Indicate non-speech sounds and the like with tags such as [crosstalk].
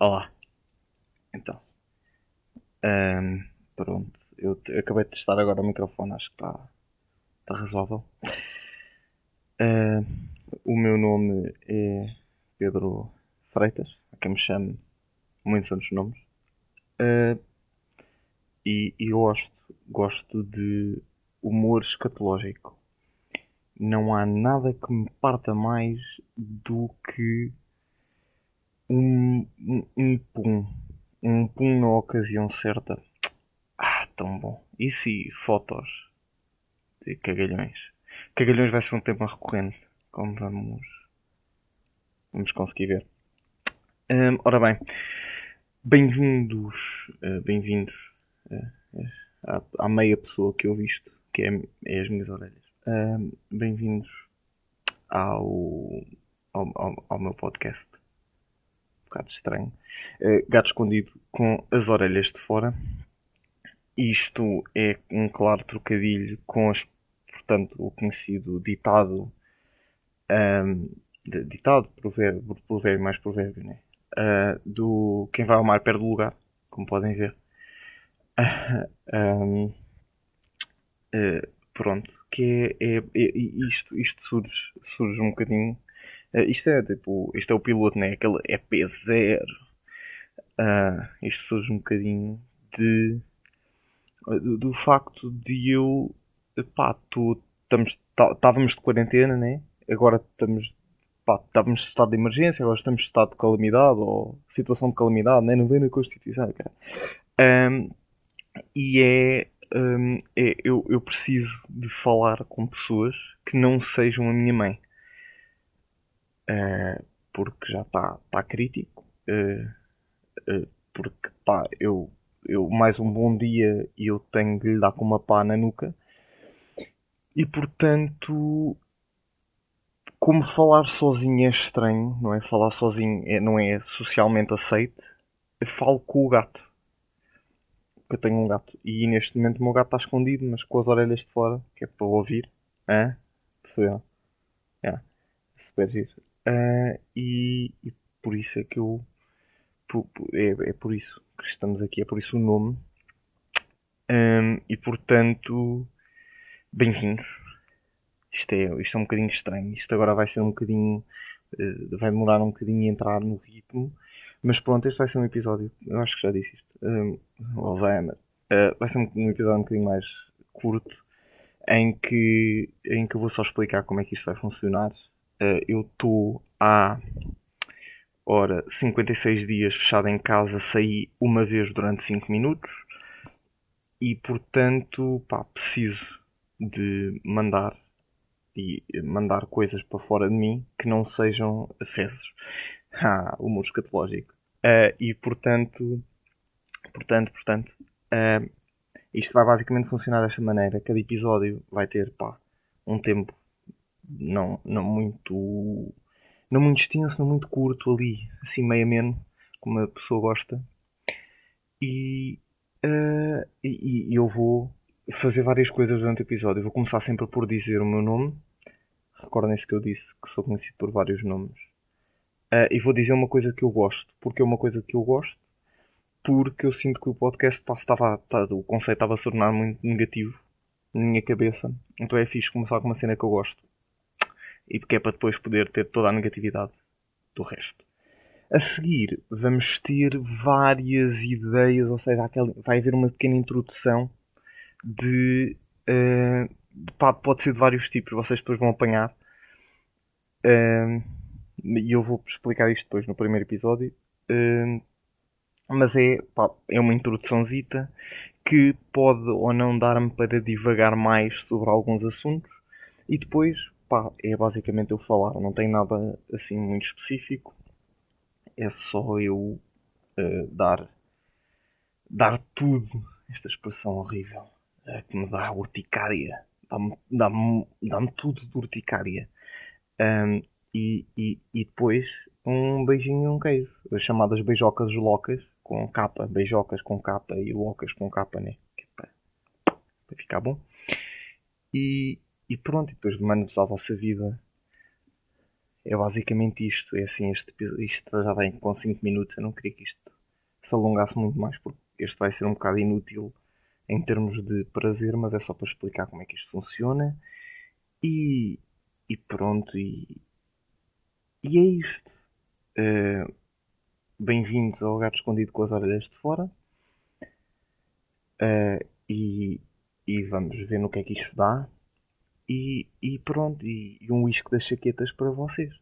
Olá. Então. Ahm, pronto. Eu, te- eu acabei de testar agora o microfone, acho que está tá razoável. Ahm, o meu nome é Pedro Freitas, a quem me chame muitos outros nomes. Ah, e, e gosto, gosto de humor escatológico. Não há nada que me parta mais do que um, um, um pum. Um pum na ocasião certa. Ah, tão bom. E se fotos de cagalhões? Cagalhões vai ser um tema recorrente, como vamos, vamos conseguir ver. Ora bem, bem-vindos, eh, bem-vindos à, à meia pessoa que eu visto, que é, é as minhas orelhas. Bem-vindos ao, ao, ao, ao meu podcast um bocado estranho. Eh, gato escondido com as orelhas de fora. Isto é um claro trocadilho com as, portanto, o conhecido ditado. de- ditado, provérbio, provérbio mais provérbio, né? Ah, do quem vai ao mar perde o lugar, como podem ver. [laughs] Ahm, eh, pronto, que é, é- é- isto, isto surge, surge um bocadinho Uh, isto é tipo, isto é o piloto, né? Aquele EP0. Uh, isto surge um bocadinho de do, do facto de eu pá, tu, tá- estávamos de quarentena, né? Agora estamos pá, estávamos em estado de emergência, agora estamos em estado de calamidade ou situação de calamidade, né? Não vem na Constituição, cara. Um, e é, um, é eu, eu preciso de falar com pessoas que não sejam a minha mãe. Uh, porque já está tá crítico. Uh, uh, porque pá, eu, eu mais um bom dia e eu tenho de lhe dar com uma pá na nuca. E portanto, como falar sozinho é estranho, não é? Falar sozinho é, não é socialmente aceito. Eu falo com o gato. Porque eu tenho um gato. E neste momento o meu gato está escondido, mas com as orelhas de fora, que é para ouvir. Hã? Percebeu? Yeah. Super giro. Ah, e, e por isso é que eu. pu- É, é por isso que estamos aqui, é por isso o nome. Ahm, e portanto, bem-vindos. Isto é, isto é um bocadinho estranho. Isto agora vai ser um bocadinho. eh, vai demorar um bocadinho a entrar no ritmo. Mas pronto, este vai ser um episódio. Eu acho que já disse isto. Um, Alzheimer. Ah, vai ser um, um episódio um bocadinho mais curto. Em que, em que eu vou só explicar como é que isto vai funcionar. Uh, eu estou há ora 56 dias fechado em casa, saí uma vez durante 5 minutos e portanto pá, preciso de mandar e mandar coisas para fora de mim que não sejam fezes. [laughs] Ah, humor escatológico. Uh, e portanto, portanto, portanto, uh, isto vai basicamente funcionar desta maneira. Cada episódio vai ter pá, um tempo não, não muito não muito extenso, não muito curto ali, assim meio ameno, como a pessoa gosta. E, eh, e, e eu vou fazer várias coisas durante o episódio. Eu vou começar sempre por dizer o meu nome. Recordem-se que eu disse que sou conhecido por vários nomes. Eh, e vou dizer uma coisa que eu gosto. Porque é uma coisa que eu gosto. Porque eu sinto que o podcast pá, estava, tá, o conceito estava a se tornar muito negativo na minha cabeça. Então é fixe começar com uma cena que eu gosto e porque é para depois poder ter toda a negatividade do resto. A seguir, vamos ter várias ideias, ou seja, vai haver uma pequena introdução de. eh, de- pá, pode ser de vários tipos, vocês depois vão apanhar. Eh, e eu vou explicar isto depois no primeiro episódio. Eh, mas é, pá, é uma introduçãozita que pode ou não dar-me para divagar mais sobre alguns assuntos. E depois pá, é basicamente eu falar, não tem nada assim muito específico, é só eu eh, dar dar tudo, esta expressão horrível eh, que me dá urticária, dá-me dá dá tudo de urticária. Ahm, e, e, e depois um beijinho e um queijo, as chamadas beijocas loucas com capa, beijocas com capa e loucas com capa, né? Para ficar bom. E, e pronto, e depois de manos à vossa vida. É basicamente isto. É assim, este, isto já vem com 5 minutos. Eu não queria que isto se alongasse muito mais, porque este vai ser um bocado inútil em termos de prazer, mas é só para explicar como é que isto funciona. E, e pronto, e, e é isto. Uh, Bem-vindos ao Gato Escondido com as Orelhas de Fora. Uh, e, e vamos ver no que é que isto dá. E, e pronto, e, e um uísque das chaquetas para vocês.